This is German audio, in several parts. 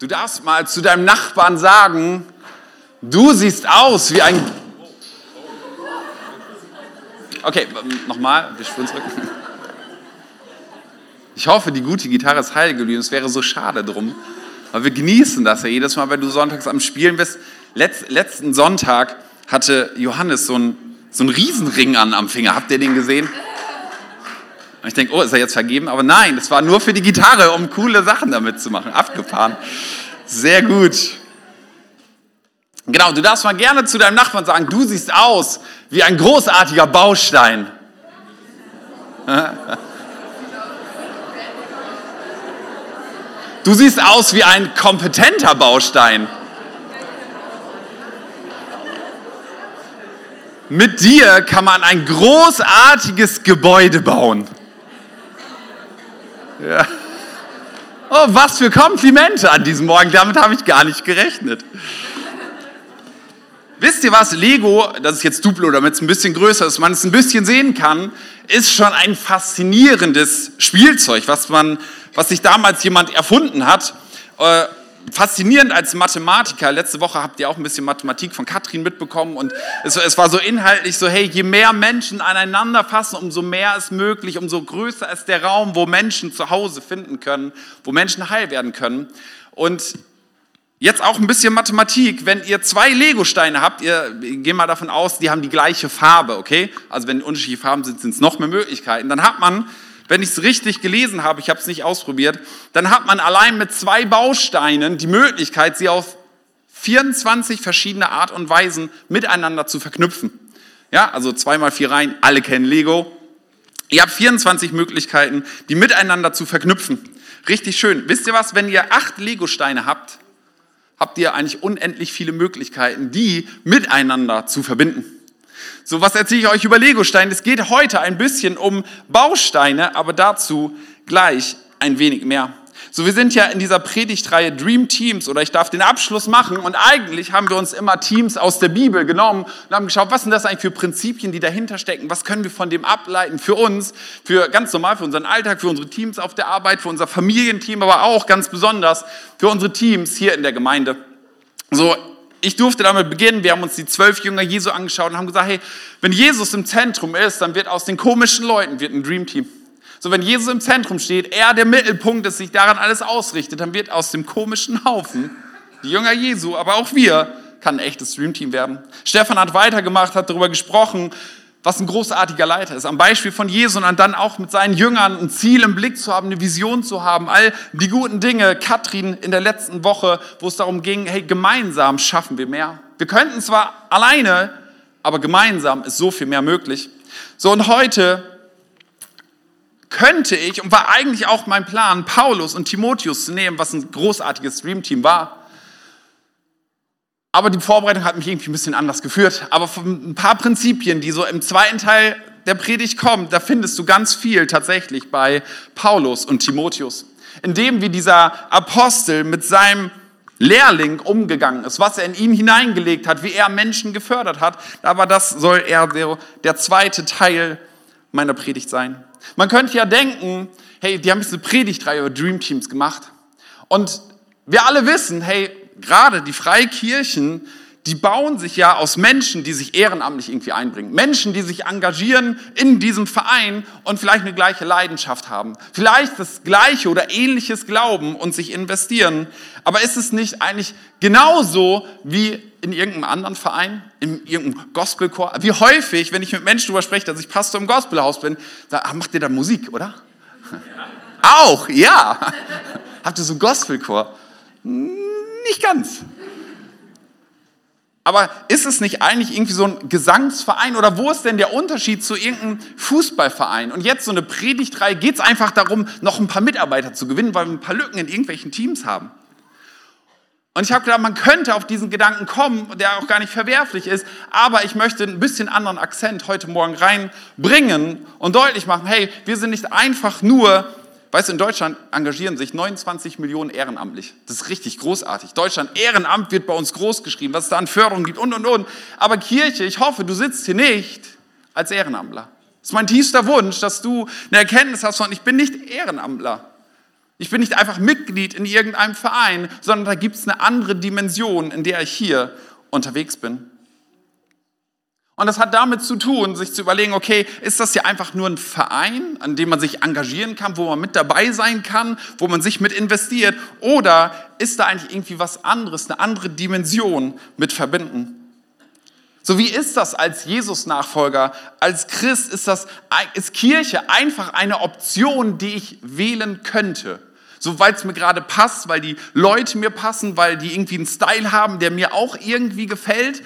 Du darfst mal zu deinem Nachbarn sagen, du siehst aus wie ein... Okay, nochmal, wir spüren zurück. Ich hoffe, die gute Gitarre ist heil geblieben. Es wäre so schade drum. Aber wir genießen das ja jedes Mal, wenn du sonntags am Spielen bist. Letz, letzten Sonntag hatte Johannes so einen, so einen Riesenring an am Finger. Habt ihr den gesehen? Und ich denke, oh, ist er jetzt vergeben? Aber nein, das war nur für die Gitarre, um coole Sachen damit zu machen. Abgefahren. Sehr gut. Genau, du darfst mal gerne zu deinem Nachbarn sagen, du siehst aus wie ein großartiger Baustein. Du siehst aus wie ein kompetenter Baustein. Mit dir kann man ein großartiges Gebäude bauen. Ja. Oh, was für Komplimente an diesem Morgen. Damit habe ich gar nicht gerechnet. Wisst ihr was? Lego, das ist jetzt Duplo, damit es ein bisschen größer ist, man es ein bisschen sehen kann, ist schon ein faszinierendes Spielzeug, was, man, was sich damals jemand erfunden hat. Faszinierend als Mathematiker. Letzte Woche habt ihr auch ein bisschen Mathematik von Katrin mitbekommen und es, es, war so inhaltlich so, hey, je mehr Menschen aneinander fassen, umso mehr ist möglich, umso größer ist der Raum, wo Menschen zu Hause finden können, wo Menschen heil werden können. Und Jetzt auch ein bisschen Mathematik. Wenn ihr zwei Lego-Steine habt, ihr geht mal davon aus, die haben die gleiche Farbe, okay? Also wenn unterschiedliche Farben sind, sind es noch mehr Möglichkeiten. Dann hat man, wenn ich es richtig gelesen habe, ich habe es nicht ausprobiert, dann hat man allein mit zwei Bausteinen die Möglichkeit, sie auf 24 verschiedene Art und Weisen miteinander zu verknüpfen. Ja, also zweimal vier Reihen, alle kennen Lego. Ihr habt 24 Möglichkeiten, die miteinander zu verknüpfen. Richtig schön. Wisst ihr was, wenn ihr acht Lego-Steine habt, habt ihr eigentlich unendlich viele Möglichkeiten, die miteinander zu verbinden. So, was erzähle ich euch über Legosteine? Es geht heute ein bisschen um Bausteine, aber dazu gleich ein wenig mehr. So, wir sind ja in dieser Predigtreihe Dream Teams oder ich darf den Abschluss machen und eigentlich haben wir uns immer Teams aus der Bibel genommen und haben geschaut, was sind das eigentlich für Prinzipien, die dahinter stecken, was können wir von dem ableiten für uns, für ganz normal, für unseren Alltag, für unsere Teams auf der Arbeit, für unser Familienteam, aber auch ganz besonders für unsere Teams hier in der Gemeinde. So, ich durfte damit beginnen. Wir haben uns die zwölf Jünger Jesu angeschaut und haben gesagt, hey, wenn Jesus im Zentrum ist, dann wird aus den komischen Leuten wird ein Dream Team. So, wenn Jesus im Zentrum steht, er der Mittelpunkt ist, sich daran alles ausrichtet, dann wird aus dem komischen Haufen, die Jünger Jesu, aber auch wir, kann ein echtes Dreamteam werden. Stefan hat weitergemacht, hat darüber gesprochen, was ein großartiger Leiter ist. Am Beispiel von Jesus und dann auch mit seinen Jüngern ein Ziel im Blick zu haben, eine Vision zu haben, all die guten Dinge. Katrin in der letzten Woche, wo es darum ging, hey, gemeinsam schaffen wir mehr. Wir könnten zwar alleine, aber gemeinsam ist so viel mehr möglich. So und heute könnte ich, und war eigentlich auch mein Plan, Paulus und Timotheus zu nehmen, was ein großartiges Streamteam war. Aber die Vorbereitung hat mich irgendwie ein bisschen anders geführt. Aber von ein paar Prinzipien, die so im zweiten Teil der Predigt kommen, da findest du ganz viel tatsächlich bei Paulus und Timotheus. Indem wie dieser Apostel mit seinem Lehrling umgegangen ist, was er in ihn hineingelegt hat, wie er Menschen gefördert hat. Aber das soll eher der zweite Teil meiner Predigt sein. Man könnte ja denken, hey, die haben jetzt eine Predigtreihe über Dream Teams gemacht. Und wir alle wissen, hey, gerade die Freikirchen, die bauen sich ja aus Menschen, die sich ehrenamtlich irgendwie einbringen. Menschen, die sich engagieren in diesem Verein und vielleicht eine gleiche Leidenschaft haben. Vielleicht das gleiche oder ähnliches glauben und sich investieren. Aber ist es nicht eigentlich genauso wie in irgendeinem anderen Verein, in irgendeinem Gospelchor? Wie häufig, wenn ich mit Menschen darüber spreche, dass ich Pastor im Gospelhaus bin, sage, ach, macht ihr da Musik, oder? Ja. Auch, ja. Habt ihr so einen Gospelchor? Nicht ganz. Aber ist es nicht eigentlich irgendwie so ein Gesangsverein oder wo ist denn der Unterschied zu irgendeinem Fußballverein? Und jetzt so eine Predigtreihe, geht es einfach darum, noch ein paar Mitarbeiter zu gewinnen, weil wir ein paar Lücken in irgendwelchen Teams haben. Und ich habe gedacht, man könnte auf diesen Gedanken kommen, der auch gar nicht verwerflich ist, aber ich möchte ein bisschen anderen Akzent heute Morgen reinbringen und deutlich machen, hey, wir sind nicht einfach nur Weißt du, in Deutschland engagieren sich 29 Millionen ehrenamtlich. Das ist richtig großartig. Deutschland, Ehrenamt wird bei uns groß geschrieben, was es da an Förderung gibt und, und, und. Aber Kirche, ich hoffe, du sitzt hier nicht als Ehrenamtler. Das ist mein tiefster Wunsch, dass du eine Erkenntnis hast von, ich bin nicht Ehrenamtler. Ich bin nicht einfach Mitglied in irgendeinem Verein, sondern da gibt es eine andere Dimension, in der ich hier unterwegs bin. Und das hat damit zu tun, sich zu überlegen, okay, ist das hier einfach nur ein Verein, an dem man sich engagieren kann, wo man mit dabei sein kann, wo man sich mit investiert, oder ist da eigentlich irgendwie was anderes, eine andere Dimension mit verbinden? So wie ist das als Jesus-Nachfolger, als Christ? Ist das ist Kirche einfach eine Option, die ich wählen könnte? So weil es mir gerade passt, weil die Leute mir passen, weil die irgendwie einen Style haben, der mir auch irgendwie gefällt?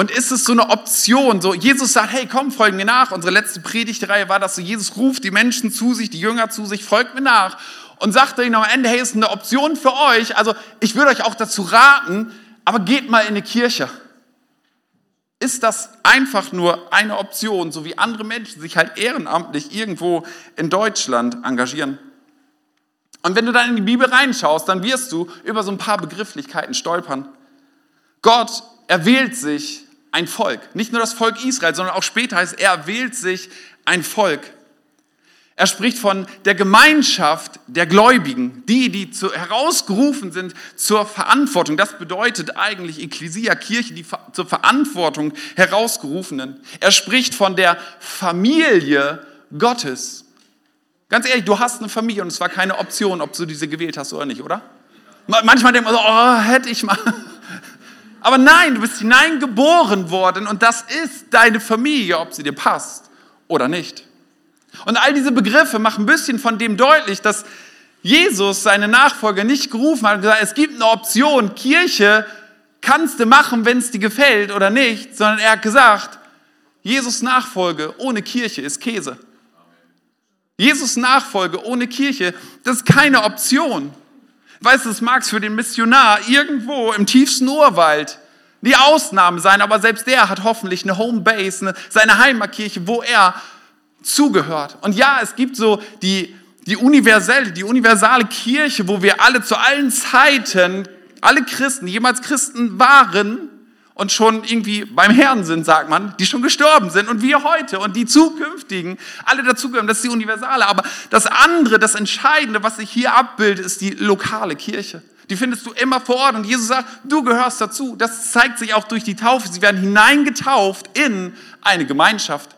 Und ist es so eine Option? So, Jesus sagt, hey, komm, folg mir nach. Unsere letzte Predigtreihe war das so, Jesus ruft die Menschen zu sich, die Jünger zu sich, folgt mir nach. Und sagt ihnen am Ende, hey, ist eine Option für euch. Also, ich würde euch auch dazu raten, aber geht mal in eine Kirche. Ist das einfach nur eine Option, so wie andere Menschen sich halt ehrenamtlich irgendwo in Deutschland engagieren? Und wenn du dann in die Bibel reinschaust, dann wirst du über so ein paar Begrifflichkeiten stolpern. Gott erwählt sich ein Volk. Nicht nur das Volk Israel, sondern auch später heißt er erwählt sich ein Volk. Er spricht von der Gemeinschaft der Gläubigen, die, die zu, herausgerufen sind zur Verantwortung. Das bedeutet eigentlich Ekklesia, Kirche, die zur Verantwortung herausgerufenen. Er spricht von der Familie Gottes. Ganz ehrlich, du hast eine Familie und es war keine Option, ob du diese gewählt hast oder nicht, oder? Manchmal denkt man so, oh, hätte ich mal. Aber nein, du bist hineingeboren worden und das ist deine Familie, ob sie dir passt oder nicht. Und all diese Begriffe machen ein bisschen von dem deutlich, dass Jesus seine Nachfolger nicht gerufen hat und gesagt, es gibt eine Option, Kirche kannst du machen, wenn es dir gefällt oder nicht, sondern er hat gesagt, Jesus Nachfolge ohne Kirche ist Käse. Jesus Nachfolge ohne Kirche, das ist keine Option. Weißt du, es mag für den Missionar irgendwo im tiefsten Urwald die Ausnahme sein, aber selbst der hat hoffentlich eine Homebase, eine, seine Heimatkirche, wo er zugehört. Und ja, es gibt so die, die universelle, die universale Kirche, wo wir alle zu allen Zeiten, alle Christen, die jemals Christen waren, und schon irgendwie beim Herrn sind, sagt man, die schon gestorben sind und wir heute und die zukünftigen, alle dazugehören, das ist die Universale. Aber das andere, das Entscheidende, was sich hier abbildet, ist die lokale Kirche. Die findest du immer vor Ort und Jesus sagt, du gehörst dazu. Das zeigt sich auch durch die Taufe. Sie werden hineingetauft in eine Gemeinschaft.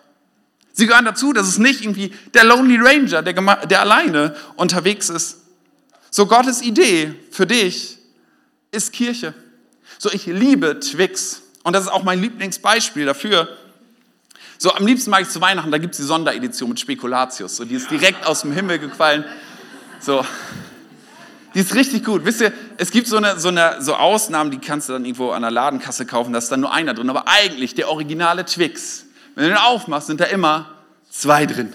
Sie gehören dazu, das ist nicht irgendwie der Lonely Ranger, der, der alleine unterwegs ist. So Gottes Idee für dich ist Kirche. So, ich liebe Twix. Und das ist auch mein Lieblingsbeispiel dafür. So, am liebsten mag ich zu Weihnachten, da gibt es die Sonderedition mit Spekulatius. So, die ist direkt aus dem Himmel gefallen. So, die ist richtig gut. Wisst ihr, es gibt so, eine, so, eine, so Ausnahmen, die kannst du dann irgendwo an der Ladenkasse kaufen, da ist dann nur einer drin. Aber eigentlich, der originale Twix, wenn du den aufmachst, sind da immer zwei drin.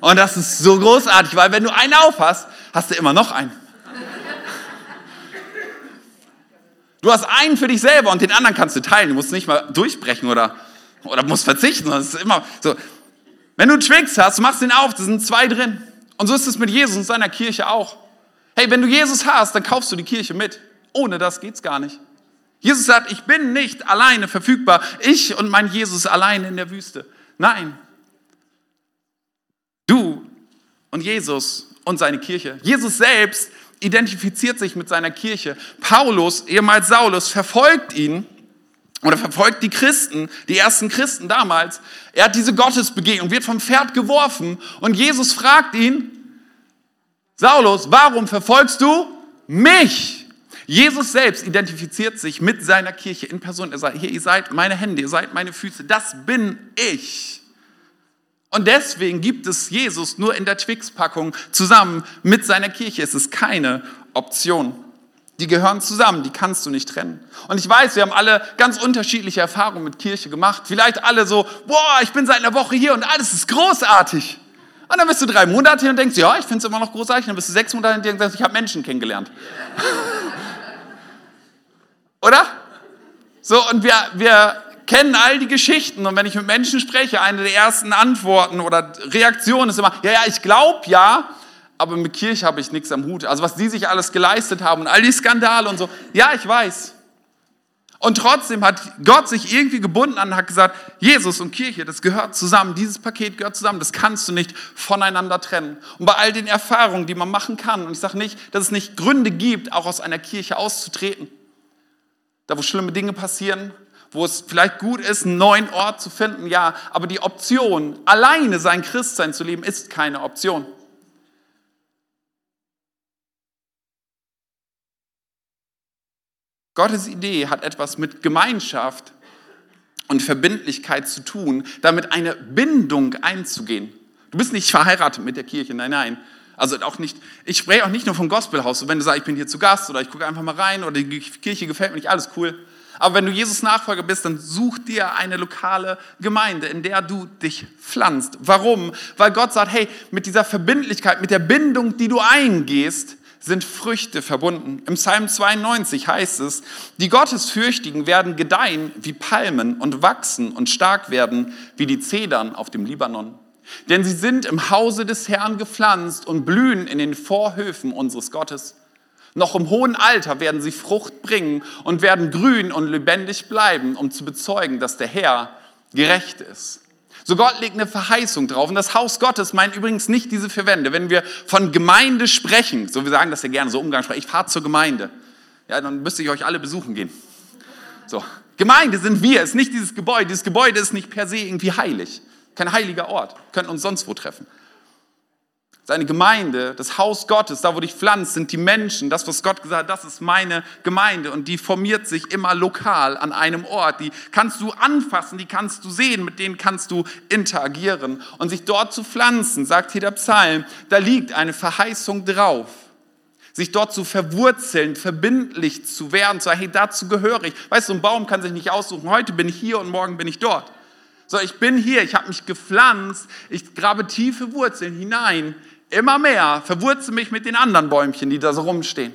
Und das ist so großartig, weil wenn du einen aufhast, hast du immer noch einen. Du hast einen für dich selber und den anderen kannst du teilen. Du musst nicht mal durchbrechen oder, oder musst verzichten. Das ist immer so. Wenn du Twix hast, du machst den auf, da sind zwei drin. Und so ist es mit Jesus und seiner Kirche auch. Hey, wenn du Jesus hast, dann kaufst du die Kirche mit. Ohne das geht's gar nicht. Jesus sagt, ich bin nicht alleine verfügbar. Ich und mein Jesus alleine in der Wüste. Nein. Du und Jesus und seine Kirche. Jesus selbst identifiziert sich mit seiner Kirche. Paulus, ehemals Saulus, verfolgt ihn oder verfolgt die Christen, die ersten Christen damals. Er hat diese Gottesbegegnung, wird vom Pferd geworfen und Jesus fragt ihn, Saulus, warum verfolgst du mich? Jesus selbst identifiziert sich mit seiner Kirche in Person. Er sagt, hier, ihr seid meine Hände, ihr seid meine Füße, das bin ich. Und deswegen gibt es Jesus nur in der Twix-Packung zusammen mit seiner Kirche. Es ist keine Option. Die gehören zusammen, die kannst du nicht trennen. Und ich weiß, wir haben alle ganz unterschiedliche Erfahrungen mit Kirche gemacht. Vielleicht alle so, boah, ich bin seit einer Woche hier und alles ist großartig. Und dann bist du drei Monate hier und denkst, ja, ich finde es immer noch großartig. Und dann bist du sechs Monate hier und denkst, ich habe Menschen kennengelernt. Oder? So, und wir, wir kennen all die Geschichten und wenn ich mit Menschen spreche, eine der ersten Antworten oder Reaktionen ist immer, ja, ja, ich glaube ja, aber mit Kirche habe ich nichts am Hut. Also was die sich alles geleistet haben und all die Skandale und so, ja, ich weiß. Und trotzdem hat Gott sich irgendwie gebunden an und hat gesagt, Jesus und Kirche, das gehört zusammen, dieses Paket gehört zusammen, das kannst du nicht voneinander trennen. Und bei all den Erfahrungen, die man machen kann, und ich sage nicht, dass es nicht Gründe gibt, auch aus einer Kirche auszutreten, da wo schlimme Dinge passieren, wo es vielleicht gut ist, einen neuen Ort zu finden, ja, aber die Option, alleine sein Christsein zu leben, ist keine Option. Gottes Idee hat etwas mit Gemeinschaft und Verbindlichkeit zu tun, damit eine Bindung einzugehen. Du bist nicht verheiratet mit der Kirche, nein, nein. Also auch nicht, ich spreche auch nicht nur vom Gospelhaus. wenn du sagst, ich bin hier zu Gast oder ich gucke einfach mal rein oder die Kirche gefällt mir nicht, alles cool. Aber wenn du Jesus Nachfolger bist, dann such dir eine lokale Gemeinde, in der du dich pflanzt. Warum? Weil Gott sagt, hey, mit dieser Verbindlichkeit, mit der Bindung, die du eingehst, sind Früchte verbunden. Im Psalm 92 heißt es, die Gottesfürchtigen werden gedeihen wie Palmen und wachsen und stark werden wie die Zedern auf dem Libanon. Denn sie sind im Hause des Herrn gepflanzt und blühen in den Vorhöfen unseres Gottes. Noch im hohen Alter werden sie Frucht bringen und werden grün und lebendig bleiben, um zu bezeugen, dass der Herr gerecht ist. So Gott legt eine Verheißung drauf. Und das Haus Gottes meint übrigens nicht diese vier Wände. Wenn wir von Gemeinde sprechen, so wir sagen das ja gerne so umgangssprachlich, ich fahre zur Gemeinde, ja, dann müsste ich euch alle besuchen gehen. So, Gemeinde sind wir, ist nicht dieses Gebäude. Dieses Gebäude ist nicht per se irgendwie heilig. Kein heiliger Ort. Wir könnten uns sonst wo treffen. Seine Gemeinde, das Haus Gottes, da wo dich pflanzt, sind die Menschen. Das, was Gott gesagt hat, das ist meine Gemeinde. Und die formiert sich immer lokal an einem Ort. Die kannst du anfassen, die kannst du sehen, mit denen kannst du interagieren. Und sich dort zu pflanzen, sagt hier der Psalm, da liegt eine Verheißung drauf. Sich dort zu verwurzeln, verbindlich zu werden, zu sagen, hey, dazu gehöre ich. Weißt du, ein Baum kann sich nicht aussuchen, heute bin ich hier und morgen bin ich dort. So, ich bin hier, ich habe mich gepflanzt, ich grabe tiefe Wurzeln hinein immer mehr verwurzel mich mit den anderen Bäumchen, die da so rumstehen.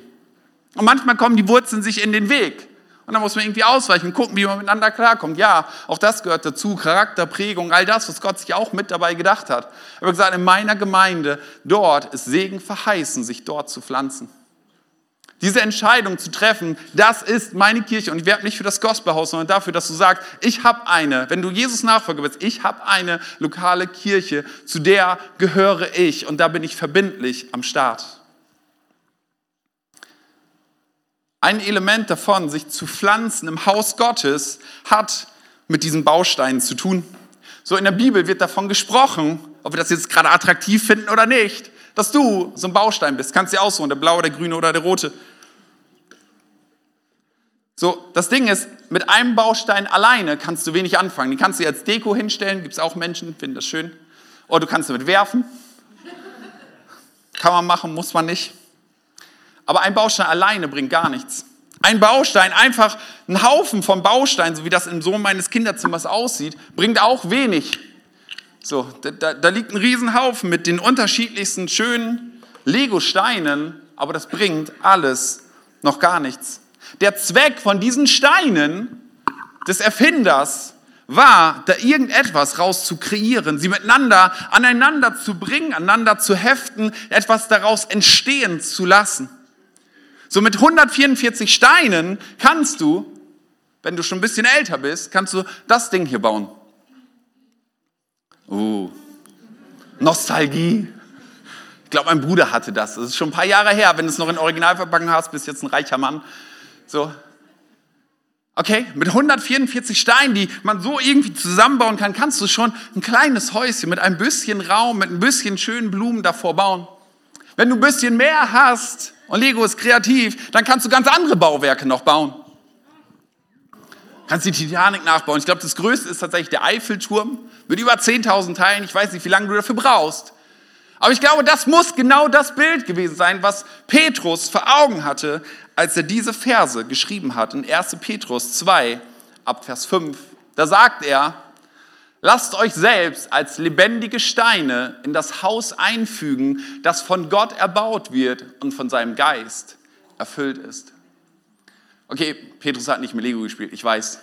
Und manchmal kommen die Wurzeln sich in den Weg. Und dann muss man irgendwie ausweichen, gucken, wie man miteinander klarkommt. Ja, auch das gehört dazu, Charakterprägung, all das, was Gott sich auch mit dabei gedacht hat. Er hat gesagt, in meiner Gemeinde, dort ist Segen verheißen, sich dort zu pflanzen. Diese Entscheidung zu treffen, das ist meine Kirche und ich werbe nicht für das Gospelhaus, sondern dafür, dass du sagst, ich habe eine, wenn du Jesus Nachfolger bist, ich habe eine lokale Kirche, zu der gehöre ich und da bin ich verbindlich am Start. Ein Element davon, sich zu pflanzen im Haus Gottes, hat mit diesen Bausteinen zu tun. So in der Bibel wird davon gesprochen, ob wir das jetzt gerade attraktiv finden oder nicht, dass du so ein Baustein bist. Kannst du dir aussuchen, der blaue, der grüne oder der rote. So, das Ding ist, mit einem Baustein alleine kannst du wenig anfangen. Den kannst du als Deko hinstellen, gibt es auch Menschen, finden das schön. Oder du kannst damit werfen. Kann man machen, muss man nicht. Aber ein Baustein alleine bringt gar nichts. Ein Baustein, einfach ein Haufen von Bausteinen, so wie das im Sohn meines Kinderzimmers aussieht, bringt auch wenig. So, da, da liegt ein Riesenhaufen mit den unterschiedlichsten schönen Lego-Steinen, aber das bringt alles noch gar nichts. Der Zweck von diesen Steinen des Erfinders war, da irgendetwas raus zu kreieren, sie miteinander aneinander zu bringen, aneinander zu heften, etwas daraus entstehen zu lassen. So mit 144 Steinen kannst du, wenn du schon ein bisschen älter bist, kannst du das Ding hier bauen. Uh, Nostalgie. Ich glaube, mein Bruder hatte das. Das ist schon ein paar Jahre her. Wenn du es noch in Originalverpackung hast, bist jetzt ein reicher Mann. So. Okay, mit 144 Steinen, die man so irgendwie zusammenbauen kann, kannst du schon ein kleines Häuschen mit ein bisschen Raum, mit ein bisschen schönen Blumen davor bauen. Wenn du ein bisschen mehr hast und Lego ist kreativ, dann kannst du ganz andere Bauwerke noch bauen. Kannst die Titanic nachbauen. Ich glaube, das größte ist tatsächlich der Eiffelturm mit über 10.000 Teilen. Ich weiß nicht, wie lange du dafür brauchst. Aber ich glaube, das muss genau das Bild gewesen sein, was Petrus vor Augen hatte, als er diese Verse geschrieben hat in 1. Petrus 2 ab Vers 5. Da sagt er, lasst euch selbst als lebendige Steine in das Haus einfügen, das von Gott erbaut wird und von seinem Geist erfüllt ist. Okay, Petrus hat nicht mit Lego gespielt, ich weiß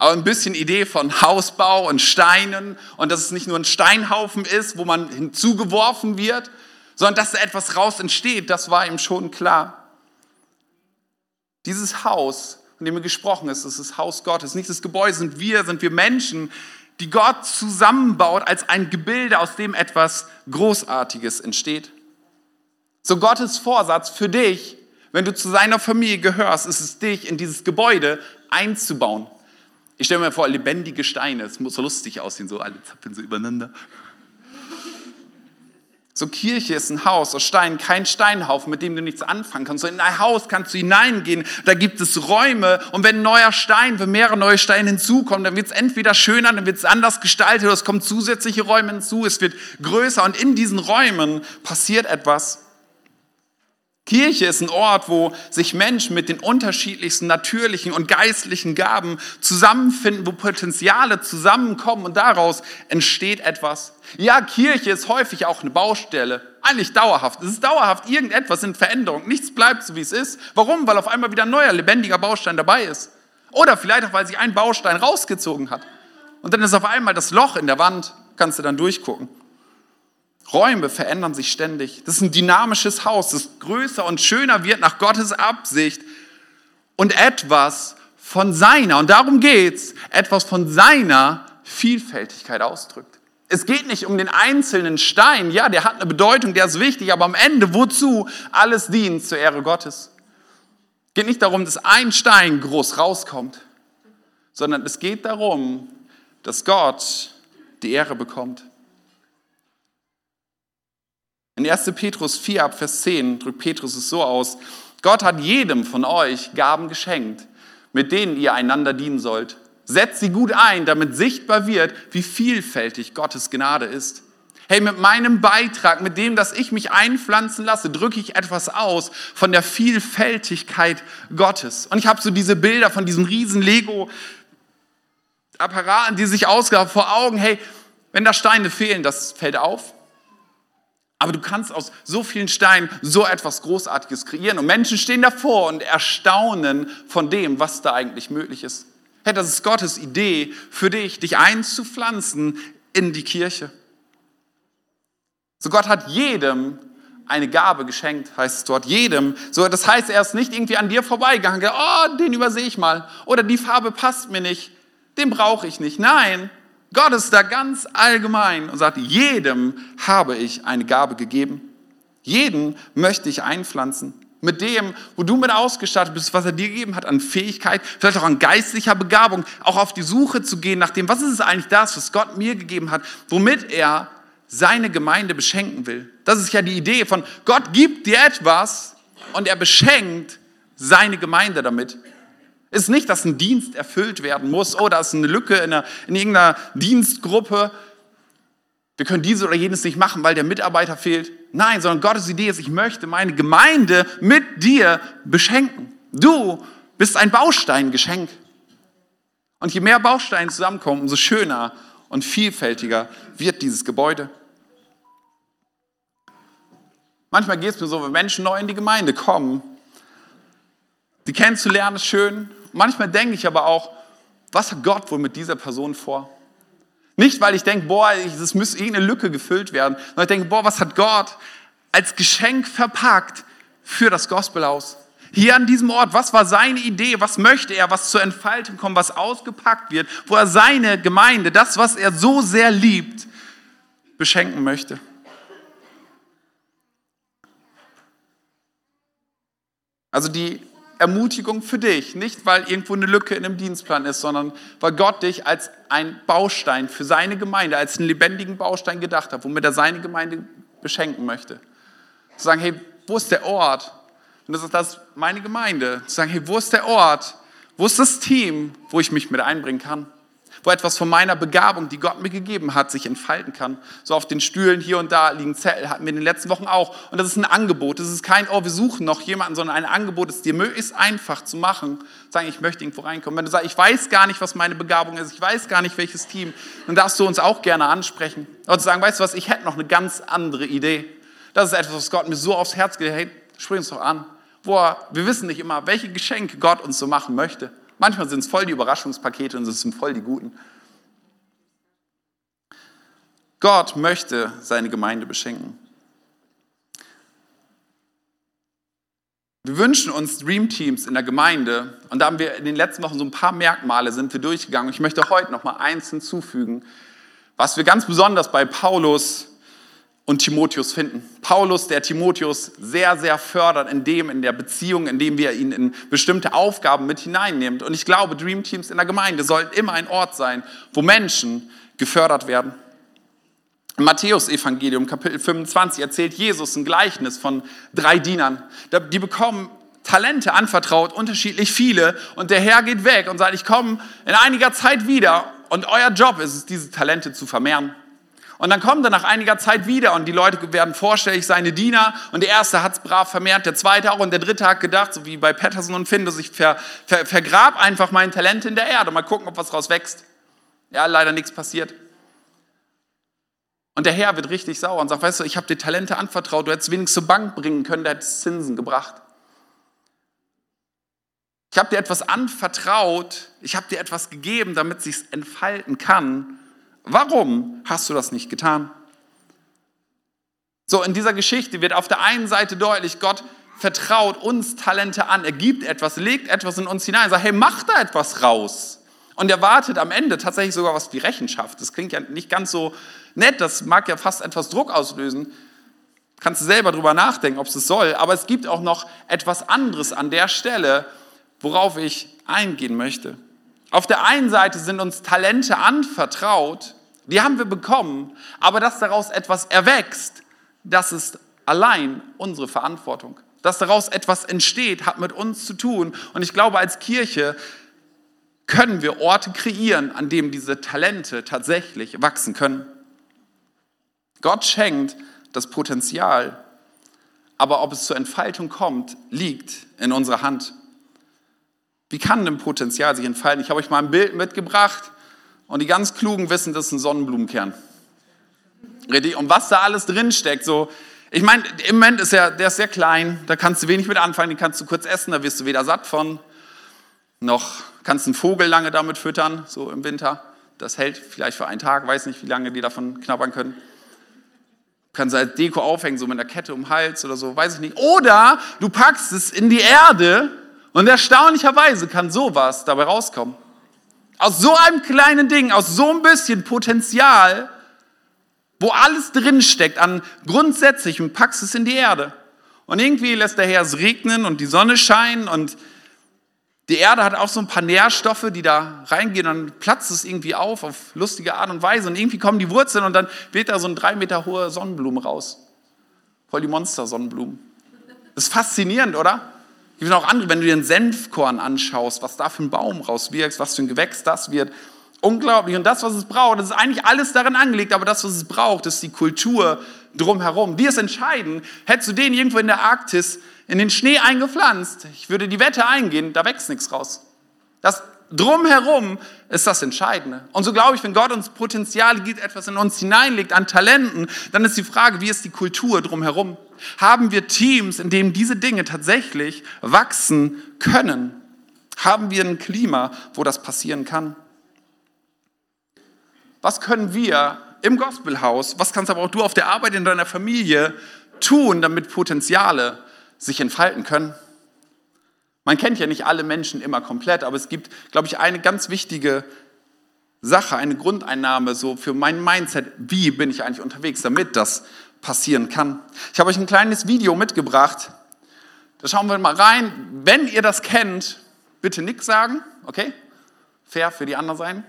aber ein bisschen Idee von Hausbau und Steinen und dass es nicht nur ein Steinhaufen ist, wo man hinzugeworfen wird, sondern dass da etwas raus entsteht, das war ihm schon klar. Dieses Haus von dem er gesprochen ist, ist das Haus Gottes. Nicht das Gebäude sind wir, sind wir Menschen, die Gott zusammenbaut als ein Gebilde, aus dem etwas Großartiges entsteht. So Gottes Vorsatz für dich, wenn du zu seiner Familie gehörst, ist es dich in dieses Gebäude einzubauen. Ich stelle mir vor, lebendige Steine, es muss so lustig aussehen, so alle zappeln so übereinander. So Kirche ist ein Haus aus Steinen, kein Steinhaufen, mit dem du nichts anfangen kannst. So in ein Haus kannst du hineingehen, da gibt es Räume und wenn ein neuer Stein, wenn mehrere neue Steine hinzukommen, dann wird es entweder schöner, dann wird es anders gestaltet oder es kommen zusätzliche Räume hinzu, es wird größer und in diesen Räumen passiert etwas. Kirche ist ein Ort, wo sich Menschen mit den unterschiedlichsten natürlichen und geistlichen Gaben zusammenfinden, wo Potenziale zusammenkommen und daraus entsteht etwas. Ja, Kirche ist häufig auch eine Baustelle, eigentlich dauerhaft. Es ist dauerhaft irgendetwas in Veränderung. Nichts bleibt so, wie es ist. Warum? Weil auf einmal wieder ein neuer, lebendiger Baustein dabei ist. Oder vielleicht auch, weil sich ein Baustein rausgezogen hat. Und dann ist auf einmal das Loch in der Wand, kannst du dann durchgucken. Räume verändern sich ständig. Das ist ein dynamisches Haus, das größer und schöner wird nach Gottes Absicht und etwas von seiner, und darum geht's, etwas von seiner Vielfältigkeit ausdrückt. Es geht nicht um den einzelnen Stein, ja, der hat eine Bedeutung, der ist wichtig, aber am Ende, wozu? Alles dient zur Ehre Gottes. Es geht nicht darum, dass ein Stein groß rauskommt, sondern es geht darum, dass Gott die Ehre bekommt. In 1. Petrus 4 ab Vers 10 drückt Petrus es so aus, Gott hat jedem von euch Gaben geschenkt, mit denen ihr einander dienen sollt. Setzt sie gut ein, damit sichtbar wird, wie vielfältig Gottes Gnade ist. Hey, mit meinem Beitrag, mit dem, dass ich mich einpflanzen lasse, drücke ich etwas aus von der Vielfältigkeit Gottes. Und ich habe so diese Bilder von diesen riesen Lego-Apparaten, die sich ausgaben vor Augen. Hey, wenn da Steine fehlen, das fällt auf. Aber du kannst aus so vielen Steinen so etwas Großartiges kreieren. Und Menschen stehen davor und erstaunen von dem, was da eigentlich möglich ist. Hey, das ist Gottes Idee für dich, dich einzupflanzen in die Kirche. So Gott hat jedem eine Gabe geschenkt, heißt es dort, jedem. So, das heißt, er ist nicht irgendwie an dir vorbeigegangen, oh, den übersehe ich mal. Oder die Farbe passt mir nicht, den brauche ich nicht. Nein, Gott ist da ganz allgemein und sagt, jedem habe ich eine Gabe gegeben. Jeden möchte ich einpflanzen. Mit dem, wo du mit ausgestattet bist, was er dir gegeben hat an Fähigkeit, vielleicht auch an geistlicher Begabung, auch auf die Suche zu gehen nach dem, was ist es eigentlich das, was Gott mir gegeben hat, womit er seine Gemeinde beschenken will. Das ist ja die Idee von Gott gibt dir etwas und er beschenkt seine Gemeinde damit. Es ist nicht, dass ein Dienst erfüllt werden muss, oh, da ist eine Lücke in, einer, in irgendeiner Dienstgruppe. Wir können dieses oder jenes nicht machen, weil der Mitarbeiter fehlt. Nein, sondern Gottes Idee ist, ich möchte meine Gemeinde mit dir beschenken. Du bist ein Bausteingeschenk. Und je mehr Bausteine zusammenkommen, umso schöner und vielfältiger wird dieses Gebäude. Manchmal geht es mir so, wenn Menschen neu in die Gemeinde kommen, sie kennenzulernen ist schön, Manchmal denke ich aber auch, was hat Gott wohl mit dieser Person vor? Nicht, weil ich denke, boah, es müsste irgendeine Lücke gefüllt werden, sondern ich denke, boah, was hat Gott als Geschenk verpackt für das Gospel aus? Hier an diesem Ort, was war seine Idee? Was möchte er, was zur Entfaltung kommt, was ausgepackt wird, wo er seine Gemeinde, das, was er so sehr liebt, beschenken möchte? Also die Ermutigung für dich. Nicht, weil irgendwo eine Lücke in dem Dienstplan ist, sondern weil Gott dich als ein Baustein für seine Gemeinde, als einen lebendigen Baustein gedacht hat, womit er seine Gemeinde beschenken möchte. Zu sagen, hey, wo ist der Ort? Und das ist das meine Gemeinde. Zu sagen, hey, wo ist der Ort? Wo ist das Team, wo ich mich mit einbringen kann? Wo etwas von meiner Begabung, die Gott mir gegeben hat, sich entfalten kann. So auf den Stühlen hier und da liegen Zettel, hatten wir in den letzten Wochen auch. Und das ist ein Angebot. Das ist kein, oh, wir suchen noch jemanden, sondern ein Angebot, das dir möglichst einfach zu machen. Sagen, ich möchte irgendwo reinkommen. Wenn du sagst, ich weiß gar nicht, was meine Begabung ist, ich weiß gar nicht, welches Team, dann darfst du uns auch gerne ansprechen. Oder zu sagen, weißt du was, ich hätte noch eine ganz andere Idee. Das ist etwas, was Gott mir so aufs Herz geht. Hey, sprich uns doch an. Boah, wir wissen nicht immer, welche Geschenke Gott uns so machen möchte. Manchmal sind es voll die Überraschungspakete und es sind voll die guten. Gott möchte seine Gemeinde beschenken. Wir wünschen uns Dream Teams in der Gemeinde und da haben wir in den letzten Wochen so ein paar Merkmale sind wir durchgegangen. Ich möchte heute noch mal eins hinzufügen, was wir ganz besonders bei Paulus und Timotheus finden. Paulus, der Timotheus sehr, sehr fördert in dem, in der Beziehung, in dem wir ihn in bestimmte Aufgaben mit hineinnimmt. Und ich glaube, Dream Teams in der Gemeinde sollten immer ein Ort sein, wo Menschen gefördert werden. Im Matthäus-Evangelium, Kapitel 25, erzählt Jesus ein Gleichnis von drei Dienern. Die bekommen Talente anvertraut, unterschiedlich viele, und der Herr geht weg und sagt, ich komme in einiger Zeit wieder und euer Job ist es, diese Talente zu vermehren. Und dann kommt er nach einiger Zeit wieder und die Leute werden vorstellig, seine Diener. Und der erste hat es brav vermehrt, der zweite auch. Und der dritte hat gedacht, so wie bei Patterson und Findus, ich ver, ver, vergrab einfach mein Talent in der Erde. Mal gucken, ob was raus wächst. Ja, leider nichts passiert. Und der Herr wird richtig sauer und sagt, weißt du, ich habe dir Talente anvertraut, du hättest wenigstens zur Bank bringen können, der hättest Zinsen gebracht. Ich habe dir etwas anvertraut, ich habe dir etwas gegeben, damit es sich entfalten kann. Warum hast du das nicht getan? So, in dieser Geschichte wird auf der einen Seite deutlich, Gott vertraut uns Talente an, er gibt etwas, legt etwas in uns hinein, sagt, hey, mach da etwas raus. Und er wartet am Ende tatsächlich sogar was wie Rechenschaft. Das klingt ja nicht ganz so nett, das mag ja fast etwas Druck auslösen. Kannst du selber drüber nachdenken, ob es es soll. Aber es gibt auch noch etwas anderes an der Stelle, worauf ich eingehen möchte. Auf der einen Seite sind uns Talente anvertraut, die haben wir bekommen, aber dass daraus etwas erwächst, das ist allein unsere Verantwortung. Dass daraus etwas entsteht, hat mit uns zu tun. Und ich glaube, als Kirche können wir Orte kreieren, an denen diese Talente tatsächlich wachsen können. Gott schenkt das Potenzial, aber ob es zur Entfaltung kommt, liegt in unserer Hand. Wie kann denn Potenzial sich entfalten? Ich habe euch mal ein Bild mitgebracht und die ganz Klugen wissen, das ist ein Sonnenblumenkern. Und was da alles drinsteckt, so, ich meine, im Moment ist er, der ist sehr klein, da kannst du wenig mit anfangen, den kannst du kurz essen, da wirst du weder satt von, noch kannst einen Vogel lange damit füttern, so im Winter. Das hält vielleicht für einen Tag, weiß nicht, wie lange die davon knabbern können. Kannst als Deko aufhängen, so mit einer Kette um den Hals oder so, weiß ich nicht. Oder du packst es in die Erde und erstaunlicherweise kann sowas dabei rauskommen. Aus so einem kleinen Ding, aus so ein bisschen Potenzial, wo alles drinsteckt an Grundsätzlichem, packst es in die Erde. Und irgendwie lässt der Herr es regnen und die Sonne scheinen und die Erde hat auch so ein paar Nährstoffe, die da reingehen, dann platzt es irgendwie auf, auf lustige Art und Weise. Und irgendwie kommen die Wurzeln und dann wird da so ein drei Meter hohe Sonnenblume raus. Voll die Monster-Sonnenblumen. Das ist faszinierend, oder? Es gibt auch andere, wenn du dir ein Senfkorn anschaust, was da für ein Baum rauswirkt, was für ein Gewächs das wird. Unglaublich. Und das, was es braucht, das ist eigentlich alles darin angelegt, aber das, was es braucht, ist die Kultur drumherum. Die ist entscheidend. Hättest du den irgendwo in der Arktis in den Schnee eingepflanzt. Ich würde die Wette eingehen, da wächst nichts raus. Das drumherum ist das Entscheidende. Und so glaube ich, wenn Gott uns Potenziale gibt, etwas in uns hineinlegt an Talenten, dann ist die Frage, wie ist die Kultur drumherum? Haben wir Teams, in denen diese Dinge tatsächlich wachsen können? Haben wir ein Klima, wo das passieren kann? Was können wir im Gospelhaus, was kannst aber auch du auf der Arbeit in deiner Familie tun, damit Potenziale sich entfalten können. Man kennt ja nicht alle Menschen immer komplett, aber es gibt, glaube ich, eine ganz wichtige Sache, eine Grundeinnahme so für mein Mindset. Wie bin ich eigentlich unterwegs, damit das passieren kann? Ich habe euch ein kleines Video mitgebracht. Da schauen wir mal rein. Wenn ihr das kennt, bitte nichts sagen, okay? Fair für die anderen sein.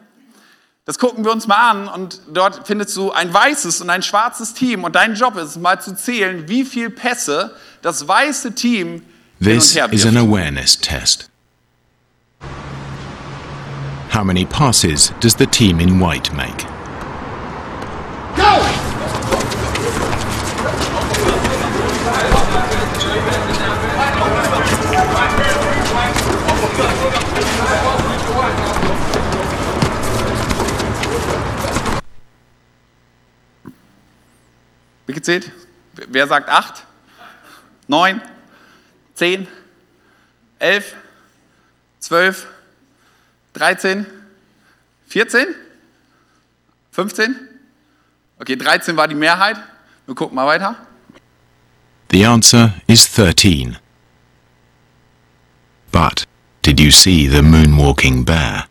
Das gucken wir uns mal an und dort findest du ein weißes und ein schwarzes Team und dein Job ist es mal zu zählen, wie viele Pässe das weiße Team This is an awareness test. How many passes does the team in white make? Go! Wie gezählt? Wer sagt acht? Neun? Zehn? Elf? Zwölf? Dreizehn? Vierzehn? Fünfzehn? Okay, 13 war die Mehrheit. Wir gucken mal weiter. The answer is 13. Did you see the moonwalking bear?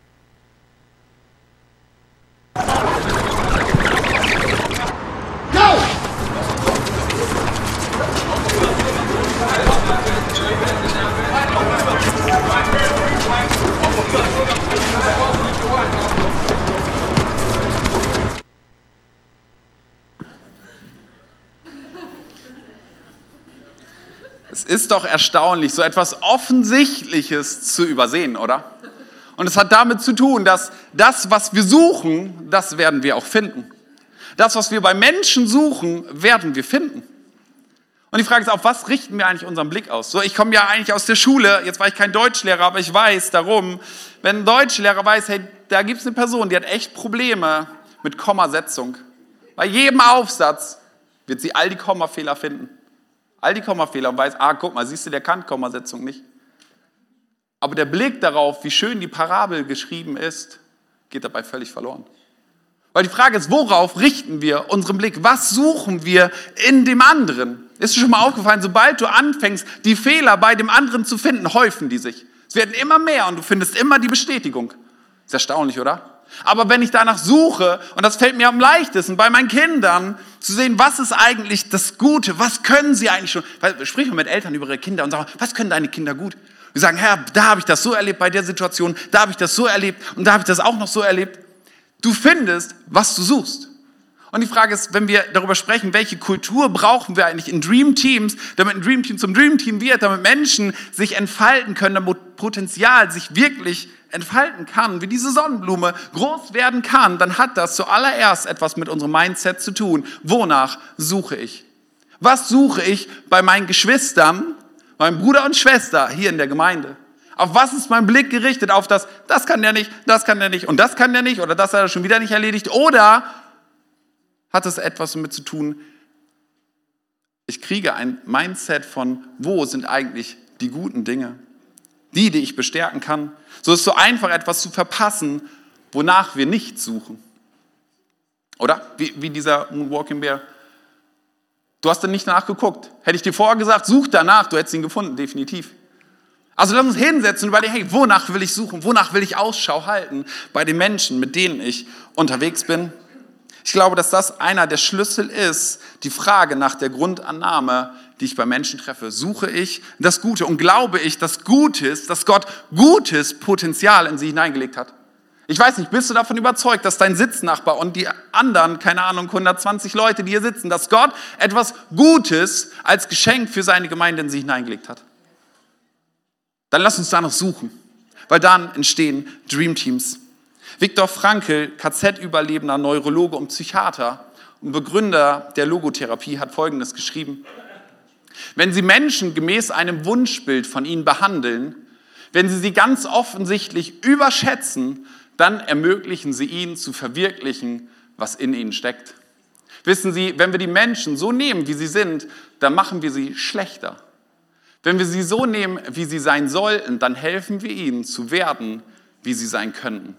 Es ist doch erstaunlich, so etwas Offensichtliches zu übersehen, oder? Und es hat damit zu tun, dass das, was wir suchen, das werden wir auch finden. Das, was wir bei Menschen suchen, werden wir finden. Und die Frage ist, auf was richten wir eigentlich unseren Blick aus? So, ich komme ja eigentlich aus der Schule, jetzt war ich kein Deutschlehrer, aber ich weiß darum, wenn ein Deutschlehrer weiß, hey, da gibt es eine Person, die hat echt Probleme mit Kommasetzung. Bei jedem Aufsatz wird sie all die Kommafehler finden. All die Kommafehler und weiß, ah, guck mal, siehst du, der kann Kommasetzung nicht. Aber der Blick darauf, wie schön die Parabel geschrieben ist, geht dabei völlig verloren. Weil die Frage ist, worauf richten wir unseren Blick? Was suchen wir in dem anderen? Ist dir schon mal aufgefallen, sobald du anfängst, die Fehler bei dem anderen zu finden, häufen die sich. Es werden immer mehr und du findest immer die Bestätigung. Ist erstaunlich, oder? Aber wenn ich danach suche, und das fällt mir am leichtesten, bei meinen Kindern zu sehen, was ist eigentlich das Gute, was können sie eigentlich schon, weil sprich mal mit Eltern über ihre Kinder und sag, was können deine Kinder gut? Wir sagen, Herr, da habe ich das so erlebt bei der Situation, da habe ich das so erlebt und da habe ich das auch noch so erlebt. Du findest, was du suchst. Und die Frage ist, wenn wir darüber sprechen, welche Kultur brauchen wir eigentlich in Dream Teams, damit ein Dream Team zum Dream Team wird, damit Menschen sich entfalten können, damit Potenzial sich wirklich entfalten kann, wie diese Sonnenblume groß werden kann, dann hat das zuallererst etwas mit unserem Mindset zu tun. Wonach suche ich? Was suche ich bei meinen Geschwistern, meinem Bruder und Schwester hier in der Gemeinde? Auf was ist mein Blick gerichtet? Auf das, das kann der nicht, das kann der nicht und das kann der nicht oder das hat er schon wieder nicht erledigt? Oder hat es etwas damit zu tun, ich kriege ein Mindset von, wo sind eigentlich die guten Dinge? Die, die ich bestärken kann. So ist es so einfach, etwas zu verpassen, wonach wir nicht suchen. Oder? Wie, wie dieser Moonwalking Bear. Du hast dann nicht nachgeguckt. Hätte ich dir vorher gesagt, such danach, du hättest ihn gefunden, definitiv. Also lass uns hinsetzen und überlegen, hey, wonach will ich suchen? Wonach will ich Ausschau halten bei den Menschen, mit denen ich unterwegs bin? Ich glaube, dass das einer der Schlüssel ist, die Frage nach der Grundannahme, die ich bei Menschen treffe. Suche ich das Gute und glaube ich, dass Gutes, dass Gott gutes Potenzial in sie hineingelegt hat? Ich weiß nicht, bist du davon überzeugt, dass dein Sitznachbar und die anderen, keine Ahnung, 120 Leute, die hier sitzen, dass Gott etwas Gutes als Geschenk für seine Gemeinde in sie hineingelegt hat? Dann lass uns danach suchen, weil dann entstehen Dream Teams. Viktor Frankl, KZ-Überlebender, Neurologe und Psychiater und Begründer der Logotherapie, hat Folgendes geschrieben. Wenn Sie Menschen gemäß einem Wunschbild von ihnen behandeln, wenn Sie sie ganz offensichtlich überschätzen, dann ermöglichen Sie ihnen zu verwirklichen, was in ihnen steckt. Wissen Sie, wenn wir die Menschen so nehmen, wie sie sind, dann machen wir sie schlechter. Wenn wir sie so nehmen, wie sie sein sollten, dann helfen wir ihnen zu werden, wie sie sein könnten.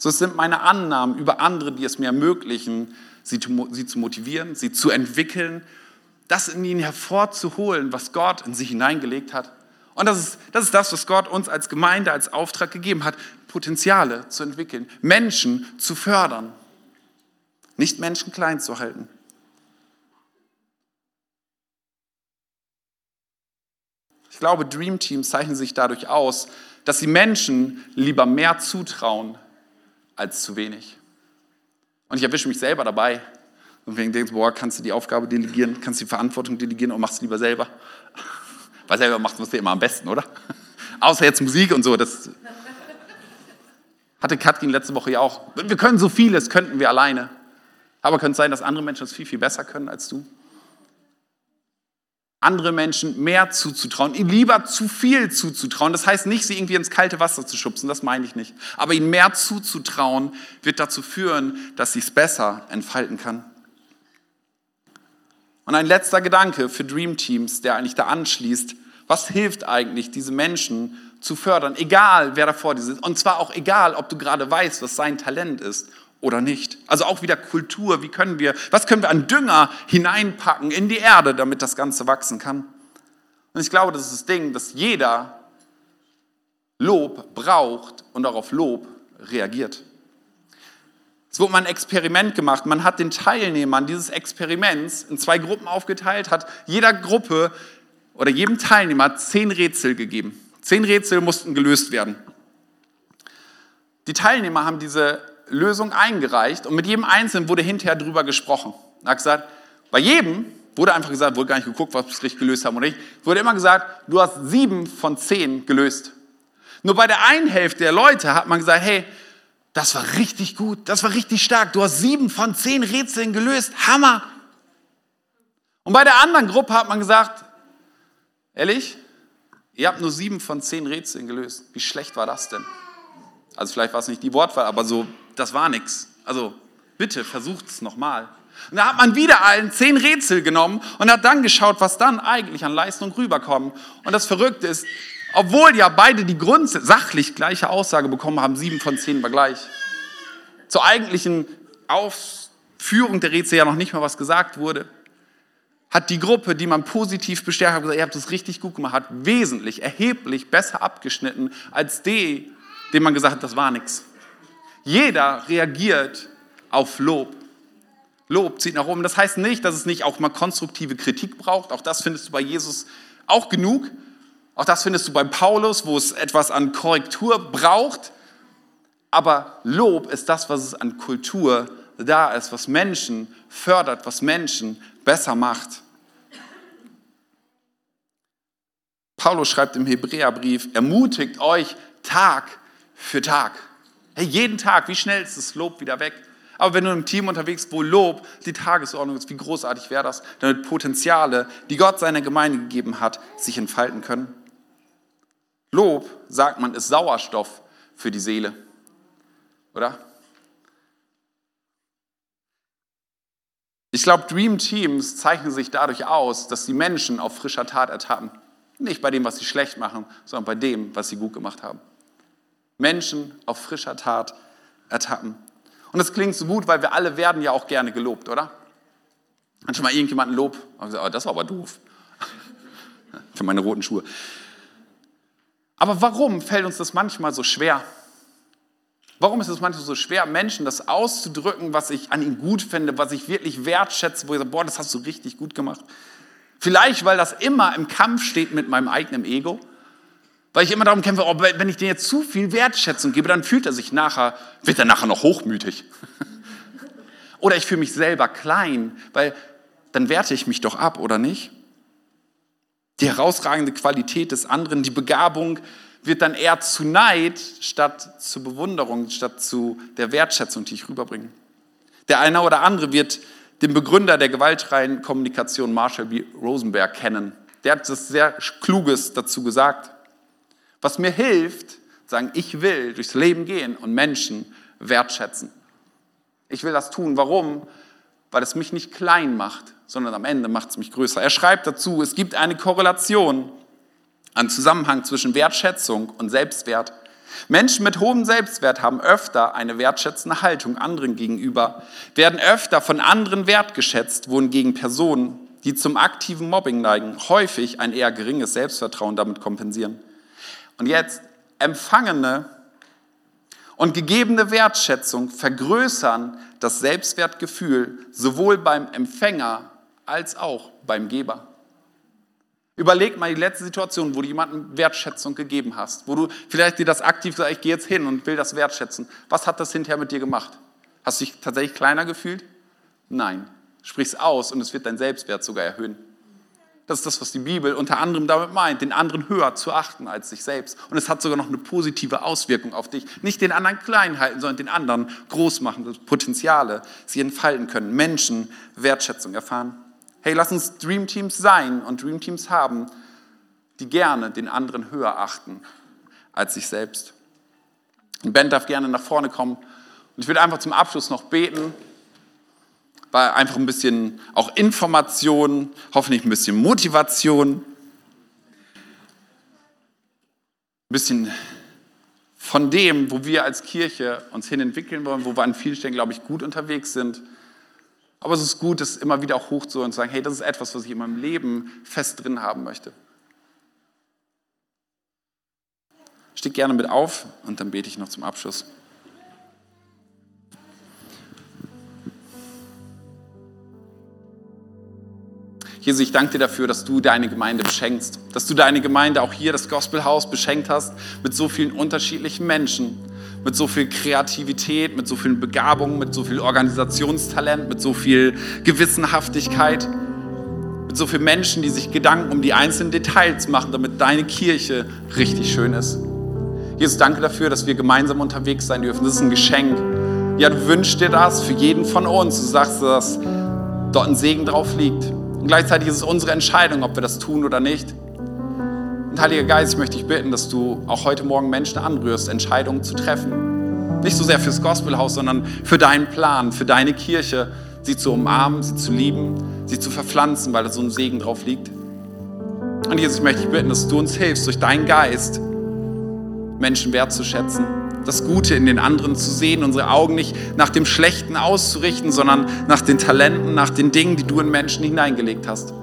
So es sind meine Annahmen über andere, die es mir ermöglichen, sie, sie zu motivieren, sie zu entwickeln, das in ihnen hervorzuholen, was Gott in sie hineingelegt hat. Und das ist, das ist das, was Gott uns als Gemeinde, als Auftrag gegeben hat, Potenziale zu entwickeln, Menschen zu fördern, nicht Menschen klein zu halten. Ich glaube, Dream Teams zeichnen sich dadurch aus, dass sie Menschen lieber mehr zutrauen, als zu wenig. Und ich erwische mich selber dabei. Und ich denke, boah, kannst du die Aufgabe delegieren, kannst du die Verantwortung delegieren und machst es lieber selber. Weil selber macht man es immer am besten, oder? Außer jetzt Musik und so. Das hatte Katrin letzte Woche ja auch. Wir können so vieles, könnten wir alleine. Aber könnte sein, dass andere Menschen es viel, viel besser können als du? Andere Menschen mehr zuzutrauen, ihnen lieber zu viel zuzutrauen. Das heißt nicht, sie irgendwie ins kalte Wasser zu schubsen, das meine ich nicht. Aber ihnen mehr zuzutrauen, wird dazu führen, dass sie es besser entfalten kann. Und ein letzter Gedanke für Dream Teams, der eigentlich da anschließt. Was hilft eigentlich, diese Menschen zu fördern, egal wer davor die sitzt? Und zwar auch egal, ob du gerade weißt, was sein Talent ist oder nicht? Also auch wieder Kultur, wie können wir, was können wir an Dünger hineinpacken in die Erde, damit das Ganze wachsen kann? Und ich glaube, das ist das Ding, dass jeder Lob braucht und auch auf Lob reagiert. Es wurde mal ein Experiment gemacht. Man hat den Teilnehmern dieses Experiments in zwei Gruppen aufgeteilt, hat jeder Gruppe oder jedem Teilnehmer zehn Rätsel gegeben. Zehn Rätsel mussten gelöst werden. Die Teilnehmer haben diese Lösung eingereicht und mit jedem Einzelnen wurde hinterher drüber gesprochen. Er hat gesagt, bei jedem wurde einfach gesagt, wurde gar nicht geguckt, was sie richtig gelöst haben oder nicht, wurde immer gesagt, du hast sieben von zehn gelöst. Nur bei der einen Hälfte der Leute hat man gesagt, hey, das war richtig gut, das war richtig stark, du hast sieben von zehn Rätseln gelöst, Hammer. Und bei der anderen Gruppe hat man gesagt, ehrlich, ihr habt nur sieben von zehn Rätseln gelöst. Wie schlecht war das denn? Also vielleicht war es nicht die Wortwahl, aber so, das war nichts. Also bitte versucht es nochmal. Und da hat man wieder allen zehn Rätsel genommen und hat dann geschaut, was dann eigentlich an Leistung rüberkommt. Und das Verrückte ist, obwohl ja beide die Grund gleiche Aussage bekommen haben, sieben von zehn war gleich. Zur eigentlichen Aufführung der Rätsel ja noch nicht mal was gesagt wurde, hat die Gruppe, die man positiv bestärkt hat, gesagt, ihr habt das richtig gut gemacht, hat wesentlich, erheblich besser abgeschnitten als die, dem man gesagt hat, das war nichts. Jeder reagiert auf Lob. Lob zieht nach oben. Das heißt nicht, dass es nicht auch mal konstruktive Kritik braucht. Auch das findest du bei Jesus auch genug. Auch das findest du bei Paulus, wo es etwas an Korrektur braucht. Aber Lob ist das, was es an Kultur da ist, was Menschen fördert, was Menschen besser macht. Paulus schreibt im Hebräerbrief, ermutigt euch Tag für Tag. Hey, jeden Tag, wie schnell ist das Lob wieder weg? Aber wenn du im Team unterwegs bist, wo Lob die Tagesordnung ist, wie großartig wäre das, damit Potenziale, die Gott seiner Gemeinde gegeben hat, sich entfalten können? Lob, sagt man, ist Sauerstoff für die Seele. Oder? Ich glaube, Dream Teams zeichnen sich dadurch aus, dass die Menschen auf frischer Tat ertappen. Nicht bei dem, was sie schlecht machen, sondern bei dem, was sie gut gemacht haben. Menschen auf frischer Tat ertappen. Und das klingt so gut, weil wir alle werden ja auch gerne gelobt, oder? Hat schon mal irgendjemand ein Lob? Gesagt, oh, das war aber doof. Für meine roten Schuhe. Aber warum fällt uns das manchmal so schwer? Warum ist es manchmal so schwer, Menschen das auszudrücken, was ich an ihnen gut finde, was ich wirklich wertschätze, wo ich sage, boah, das hast du richtig gut gemacht? Vielleicht, weil das immer im Kampf steht mit meinem eigenen Ego. Weil ich immer darum kämpfe, oh, wenn ich dir jetzt zu viel Wertschätzung gebe, dann fühlt er sich nachher, wird er nachher noch hochmütig. oder ich fühle mich selber klein, weil dann werte ich mich doch ab, oder nicht? Die herausragende Qualität des anderen, die Begabung wird dann eher zu Neid statt zu Bewunderung, statt zu der Wertschätzung, die ich rüberbringe. Der eine oder andere wird den Begründer der gewaltfreien Kommunikation Marshall B. Rosenberg kennen. Der hat etwas sehr Kluges dazu gesagt. Was mir hilft, sagen, ich will durchs Leben gehen und Menschen wertschätzen. Ich will das tun. Warum? Weil es mich nicht klein macht, sondern am Ende macht es mich größer. Er schreibt dazu, es gibt eine Korrelation, einen Zusammenhang zwischen Wertschätzung und Selbstwert. Menschen mit hohem Selbstwert haben öfter eine wertschätzende Haltung anderen gegenüber, werden öfter von anderen wertgeschätzt, wohingegen Personen, die zum aktiven Mobbing neigen, häufig ein eher geringes Selbstvertrauen damit kompensieren. Und jetzt empfangene und gegebene Wertschätzung vergrößern das Selbstwertgefühl sowohl beim Empfänger als auch beim Geber. Überleg mal die letzte Situation, wo du jemandem Wertschätzung gegeben hast, wo du vielleicht dir das aktiv sagst, ich gehe jetzt hin und will das wertschätzen. Was hat das hinterher mit dir gemacht? Hast du dich tatsächlich kleiner gefühlt? Nein. Sprich es aus und es wird dein Selbstwert sogar erhöhen. Das ist das, was die Bibel unter anderem damit meint, den anderen höher zu achten als sich selbst. Und es hat sogar noch eine positive Auswirkung auf dich. Nicht den anderen klein halten, sondern den anderen groß machen, dass Potenziale sie entfalten können, Menschen Wertschätzung erfahren. Hey, lass uns Dreamteams sein und Dreamteams haben, die gerne den anderen höher achten als sich selbst. Band darf gerne nach vorne kommen. Und ich würde einfach zum Abschluss noch beten war einfach ein bisschen auch Information, hoffentlich ein bisschen Motivation, ein bisschen von dem, wo wir als Kirche uns hin entwickeln wollen, wo wir an vielen Stellen, glaube ich, gut unterwegs sind. Aber es ist gut, es immer wieder auch hoch zu und zu sagen, hey, das ist etwas, was ich in meinem Leben fest drin haben möchte. Steh gerne mit auf und dann bete ich noch zum Abschluss. Jesus, ich danke dir dafür, dass du deine Gemeinde beschenkst, dass du deine Gemeinde auch hier, das Gospelhaus, beschenkt hast mit so vielen unterschiedlichen Menschen, mit so viel Kreativität, mit so vielen Begabungen, mit so viel Organisationstalent, mit so viel Gewissenhaftigkeit, mit so vielen Menschen, die sich Gedanken um die einzelnen Details machen, damit deine Kirche richtig schön ist. Jesus, danke dafür, dass wir gemeinsam unterwegs sein dürfen. Das ist ein Geschenk. Ja, du wünschst dir das für jeden von uns. Du sagst, dass dort ein Segen drauf liegt. Und gleichzeitig ist es unsere Entscheidung, ob wir das tun oder nicht. Und Heiliger Geist, ich möchte dich bitten, dass du auch heute Morgen Menschen anrührst, Entscheidungen zu treffen. Nicht so sehr fürs Gospelhaus, sondern für deinen Plan, für deine Kirche, sie zu umarmen, sie zu lieben, sie zu verpflanzen, weil da so ein Segen drauf liegt. Und Jesus, ich möchte dich bitten, dass du uns hilfst, durch deinen Geist Menschen wertzuschätzen das Gute in den anderen zu sehen, unsere Augen nicht nach dem Schlechten auszurichten, sondern nach den Talenten, nach den Dingen, die du in Menschen hineingelegt hast.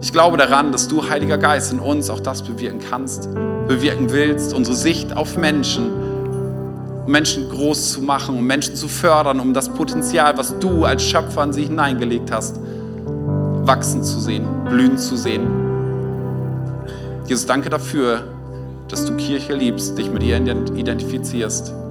Ich glaube daran, dass du, Heiliger Geist, in uns auch das bewirken kannst, bewirken willst, unsere Sicht auf Menschen, um Menschen groß zu machen, um Menschen zu fördern, um das Potenzial, was du als Schöpfer in sie hineingelegt hast, wachsen zu sehen, blühen zu sehen. Jesus, danke dafür, dass du Kirche liebst, dich mit ihr identifizierst.